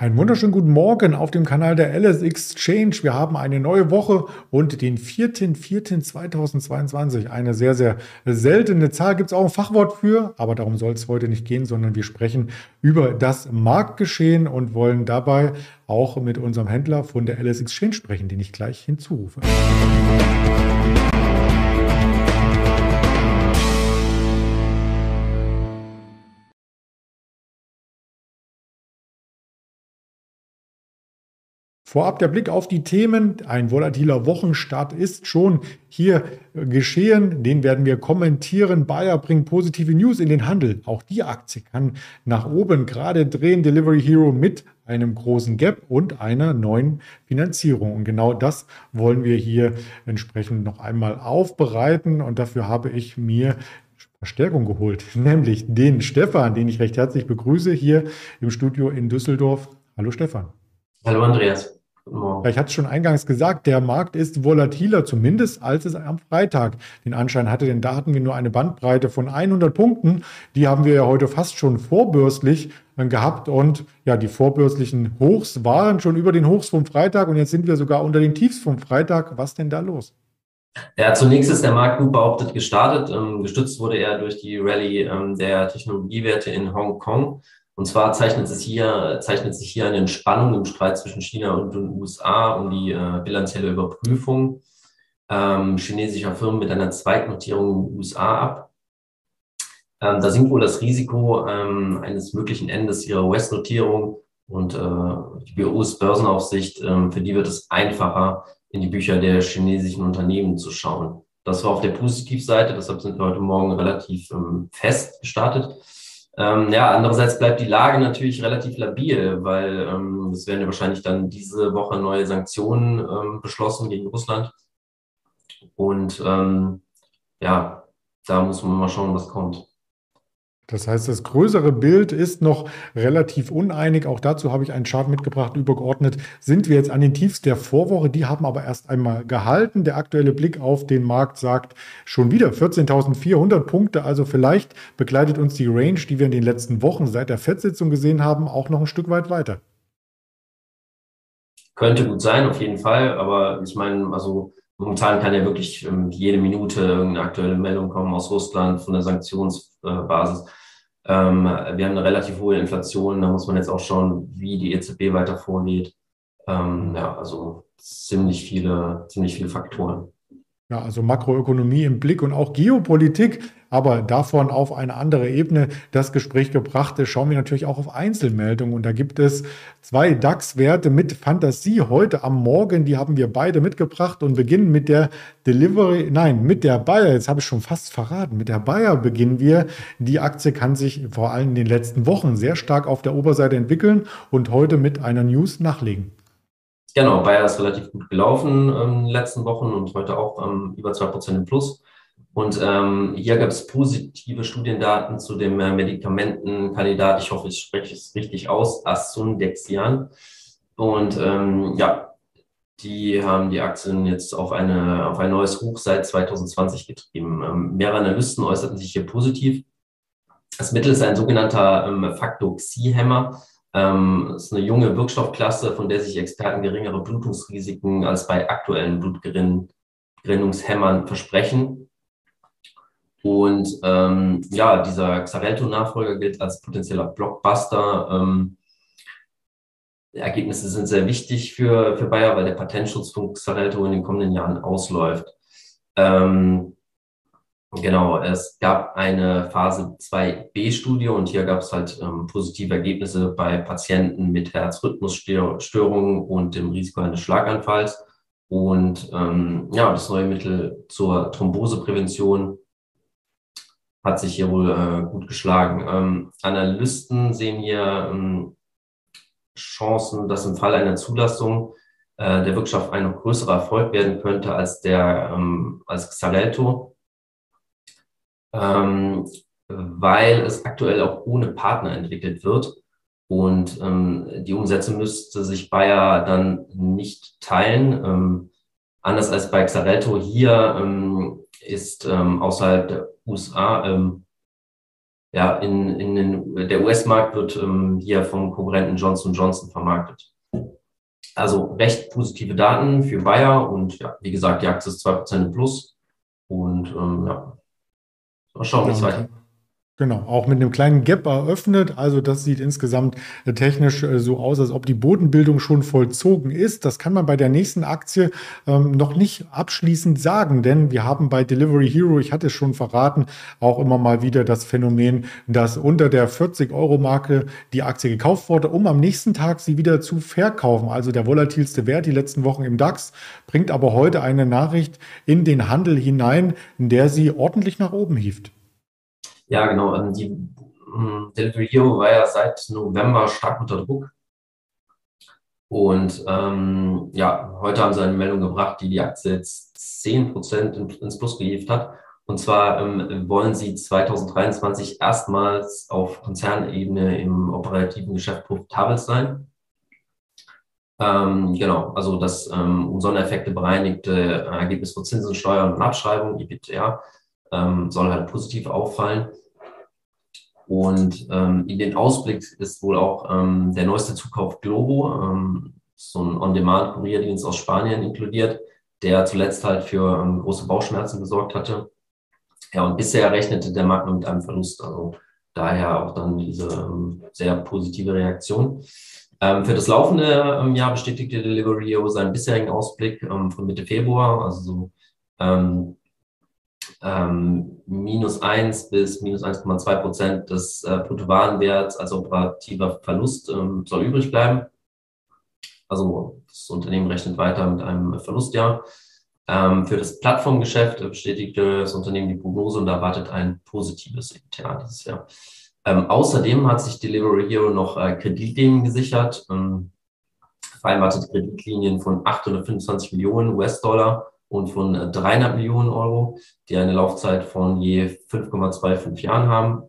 Einen wunderschönen guten Morgen auf dem Kanal der LS Exchange. Wir haben eine neue Woche und den 4.4.2022. Eine sehr, sehr seltene Zahl. Gibt es auch ein Fachwort für, aber darum soll es heute nicht gehen, sondern wir sprechen über das Marktgeschehen und wollen dabei auch mit unserem Händler von der LS Exchange sprechen, den ich gleich hinzurufe. Musik Vorab der Blick auf die Themen. Ein volatiler Wochenstart ist schon hier geschehen. Den werden wir kommentieren. Bayer bringt positive News in den Handel. Auch die Aktie kann nach oben gerade drehen. Delivery Hero mit einem großen Gap und einer neuen Finanzierung. Und genau das wollen wir hier entsprechend noch einmal aufbereiten. Und dafür habe ich mir Verstärkung geholt, nämlich den Stefan, den ich recht herzlich begrüße hier im Studio in Düsseldorf. Hallo Stefan. Hallo Andreas. Ich hatte es schon eingangs gesagt, der Markt ist volatiler zumindest, als es am Freitag den Anschein hatte, denn da hatten wir nur eine Bandbreite von 100 Punkten. Die haben wir ja heute fast schon vorbürstlich äh, gehabt und ja, die vorbürstlichen Hochs waren schon über den Hochs vom Freitag und jetzt sind wir sogar unter den Tiefs vom Freitag. Was denn da los? Ja, zunächst ist der Markt gut behauptet gestartet. Ähm, gestützt wurde er durch die Rallye ähm, der Technologiewerte in Hongkong. Und zwar zeichnet, es hier, zeichnet sich hier eine Entspannung im Streit zwischen China und den USA um die äh, bilanzielle Überprüfung ähm, chinesischer Firmen mit einer Zweitnotierung in den USA ab. Ähm, da sinkt wohl das Risiko ähm, eines möglichen Endes ihrer US-Notierung und äh, die US-Börsenaufsicht, ähm, für die wird es einfacher, in die Bücher der chinesischen Unternehmen zu schauen. Das war auf der Positivseite, deshalb sind wir heute Morgen relativ ähm, fest gestartet. Ähm, ja, andererseits bleibt die Lage natürlich relativ labil, weil ähm, es werden ja wahrscheinlich dann diese Woche neue Sanktionen ähm, beschlossen gegen Russland. Und ähm, ja, da muss man mal schauen, was kommt. Das heißt, das größere Bild ist noch relativ uneinig. Auch dazu habe ich einen Chart mitgebracht. Übergeordnet sind wir jetzt an den Tiefs der Vorwoche. Die haben aber erst einmal gehalten. Der aktuelle Blick auf den Markt sagt schon wieder 14.400 Punkte. Also vielleicht begleitet uns die Range, die wir in den letzten Wochen seit der FED-Sitzung gesehen haben, auch noch ein Stück weit weiter. Könnte gut sein, auf jeden Fall. Aber ich meine, also momentan kann ja wirklich ähm, jede Minute irgendeine aktuelle Meldung kommen aus Russland von der Sanktionsbasis. Ähm, wir haben eine relativ hohe Inflation, da muss man jetzt auch schauen, wie die EZB weiter vorgeht. Ähm, ja, also ziemlich viele, ziemlich viele Faktoren. Ja, also Makroökonomie im Blick und auch Geopolitik, aber davon auf eine andere Ebene das Gespräch gebracht schauen wir natürlich auch auf Einzelmeldungen. Und da gibt es zwei DAX-Werte mit Fantasie heute am Morgen. Die haben wir beide mitgebracht und beginnen mit der Delivery, nein, mit der Bayer. Jetzt habe ich schon fast verraten. Mit der Bayer beginnen wir. Die Aktie kann sich vor allem in den letzten Wochen sehr stark auf der Oberseite entwickeln und heute mit einer News nachlegen. Genau, Bayer ist relativ gut gelaufen ähm, in den letzten Wochen und heute auch ähm, über 2% im Plus. Und ähm, hier gab es positive Studiendaten zu dem äh, Medikamentenkandidat, ich hoffe, ich spreche es richtig aus, Asundexian. Und ähm, ja, die haben die Aktien jetzt auf, eine, auf ein neues Hoch seit 2020 getrieben. Ähm, mehrere Analysten äußerten sich hier positiv. Das Mittel ist ein sogenannter ähm, Faktor Xi-Hämmer ähm, ist eine junge Wirkstoffklasse, von der sich Experten geringere Blutungsrisiken als bei aktuellen Blutgerinnungshämmern versprechen. Und ähm, ja, dieser Xarelto-Nachfolger gilt als potenzieller Blockbuster. Ähm, Ergebnisse sind sehr wichtig für, für Bayer, weil der Patentschutz von Xarelto in den kommenden Jahren ausläuft. Ähm, Genau, es gab eine Phase 2b-Studie und hier gab es halt ähm, positive Ergebnisse bei Patienten mit Herzrhythmusstörungen und dem Risiko eines Schlaganfalls. Und ähm, ja, das neue Mittel zur Thromboseprävention hat sich hier wohl äh, gut geschlagen. Ähm, Analysten sehen hier ähm, Chancen, dass im Fall einer Zulassung äh, der Wirkstoff ein noch größerer Erfolg werden könnte als der ähm, als Xarelto ähm, weil es aktuell auch ohne Partner entwickelt wird. Und ähm, die Umsätze müsste sich Bayer dann nicht teilen. Ähm, anders als bei Xarelto hier ähm, ist ähm, außerhalb der USA ähm, ja, in, in den, der US-Markt wird ähm, hier vom Konkurrenten Johnson Johnson vermarktet. Also recht positive Daten für Bayer und ja, wie gesagt, die Aktie ist 2% im Plus. Und ähm, ja, mal schauen, wie es weitergeht. Genau, auch mit einem kleinen Gap eröffnet. Also das sieht insgesamt äh, technisch äh, so aus, als ob die Bodenbildung schon vollzogen ist. Das kann man bei der nächsten Aktie ähm, noch nicht abschließend sagen, denn wir haben bei Delivery Hero, ich hatte es schon verraten, auch immer mal wieder das Phänomen, dass unter der 40-Euro-Marke die Aktie gekauft wurde, um am nächsten Tag sie wieder zu verkaufen. Also der volatilste Wert die letzten Wochen im DAX bringt aber heute eine Nachricht in den Handel hinein, in der sie ordentlich nach oben hieft. Ja, genau. Ähm, die ähm, Delivery Hero war ja seit November stark unter Druck. Und ähm, ja, heute haben sie eine Meldung gebracht, die die Aktie jetzt 10% ins Plus gehievt hat. Und zwar ähm, wollen sie 2023 erstmals auf Konzernebene im operativen Geschäft profitabel sein. Ähm, genau, also das ähm, um Sondereffekte bereinigte Ergebnis von Zinsen, Steuern und Abschreibung, EBITDA, ähm, soll halt positiv auffallen. Und ähm, in den Ausblick ist wohl auch ähm, der neueste Zukauf Globo, ähm, so ein On-Demand-Kurierdienst aus Spanien inkludiert, der zuletzt halt für ähm, große Bauchschmerzen gesorgt hatte. Ja, und bisher rechnete der Markt nur mit einem Verlust. Also daher auch dann diese ähm, sehr positive Reaktion. Ähm, für das laufende ähm, Jahr bestätigte Delivery seinen bisherigen Ausblick ähm, von Mitte Februar, also so ähm, minus 1 bis minus 1,2 Prozent des äh, Bruttowarenwerts als operativer Verlust ähm, soll übrig bleiben. Also das Unternehmen rechnet weiter mit einem Verlustjahr. Ähm, für das Plattformgeschäft bestätigte das Unternehmen die Prognose und erwartet ein positives EBITDA dieses Jahr. Ähm, außerdem hat sich Delivery Hero noch äh, Kreditlinien gesichert, ähm, vereinbarte Kreditlinien von 825 Millionen US-Dollar und von 300 äh, Millionen Euro, die eine Laufzeit von je 5,25 Jahren haben.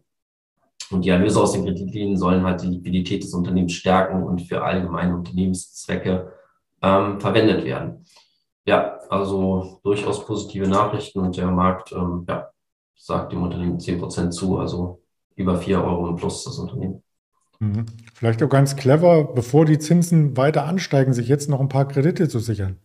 Und die Erlöse aus den Kreditlinien sollen halt die Liquidität des Unternehmens stärken und für allgemeine Unternehmenszwecke ähm, verwendet werden. Ja, also durchaus positive Nachrichten und der Markt ähm, ja, sagt dem Unternehmen 10% zu, also über 4 Euro im Plus das Unternehmen. Mhm. Vielleicht auch ganz clever, bevor die Zinsen weiter ansteigen, sich jetzt noch ein paar Kredite zu sichern.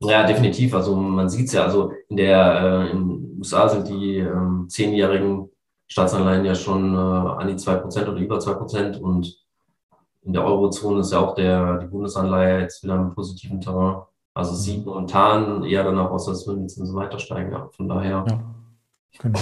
Ja, definitiv. Also man sieht es ja, also in der äh, in den USA sind die ähm, zehnjährigen Staatsanleihen ja schon äh, an die zwei Prozent oder über zwei Prozent und in der Eurozone ist ja auch der, die Bundesanleihe jetzt wieder im positiven Terrain. Also es sieht momentan eher danach aus, als würden die Zinsen weiter steigen. Ja, von daher. Ja, genau.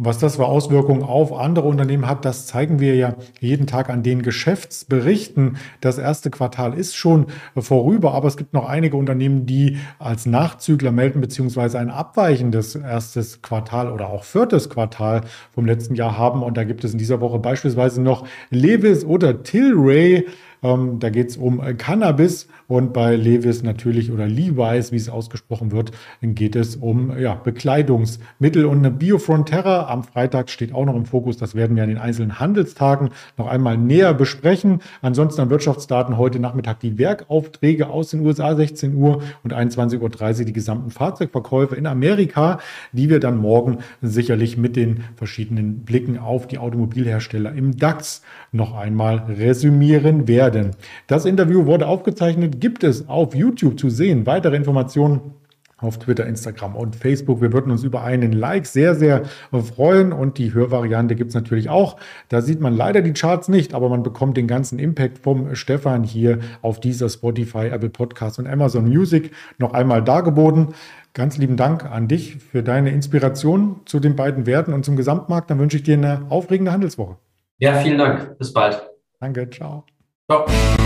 Was das für Auswirkungen auf andere Unternehmen hat, das zeigen wir ja jeden Tag an den Geschäftsberichten. Das erste Quartal ist schon vorüber, aber es gibt noch einige Unternehmen, die als Nachzügler melden, beziehungsweise ein abweichendes erstes Quartal oder auch viertes Quartal vom letzten Jahr haben. Und da gibt es in dieser Woche beispielsweise noch Levis oder Tilray. Ähm, da geht es um Cannabis und bei Levis natürlich oder Levi's, wie es ausgesprochen wird, geht es um ja, Bekleidungsmittel und eine Biofrontera am Freitag steht auch noch im Fokus. Das werden wir an den einzelnen Handelstagen noch einmal näher besprechen. Ansonsten an Wirtschaftsdaten heute Nachmittag die Werkaufträge aus den USA 16 Uhr und 21.30 Uhr die gesamten Fahrzeugverkäufe in Amerika, die wir dann morgen sicherlich mit den verschiedenen Blicken auf die Automobilhersteller im DAX noch einmal resümieren werden werden. Das Interview wurde aufgezeichnet, gibt es auf YouTube zu sehen. Weitere Informationen auf Twitter, Instagram und Facebook. Wir würden uns über einen Like sehr, sehr freuen und die Hörvariante gibt es natürlich auch. Da sieht man leider die Charts nicht, aber man bekommt den ganzen Impact vom Stefan hier auf dieser Spotify, Apple Podcast und Amazon Music noch einmal dargeboten. Ganz lieben Dank an dich für deine Inspiration zu den beiden Werten und zum Gesamtmarkt. Dann wünsche ich dir eine aufregende Handelswoche. Ja, vielen Dank. Bis bald. Danke. Ciao. Ciao.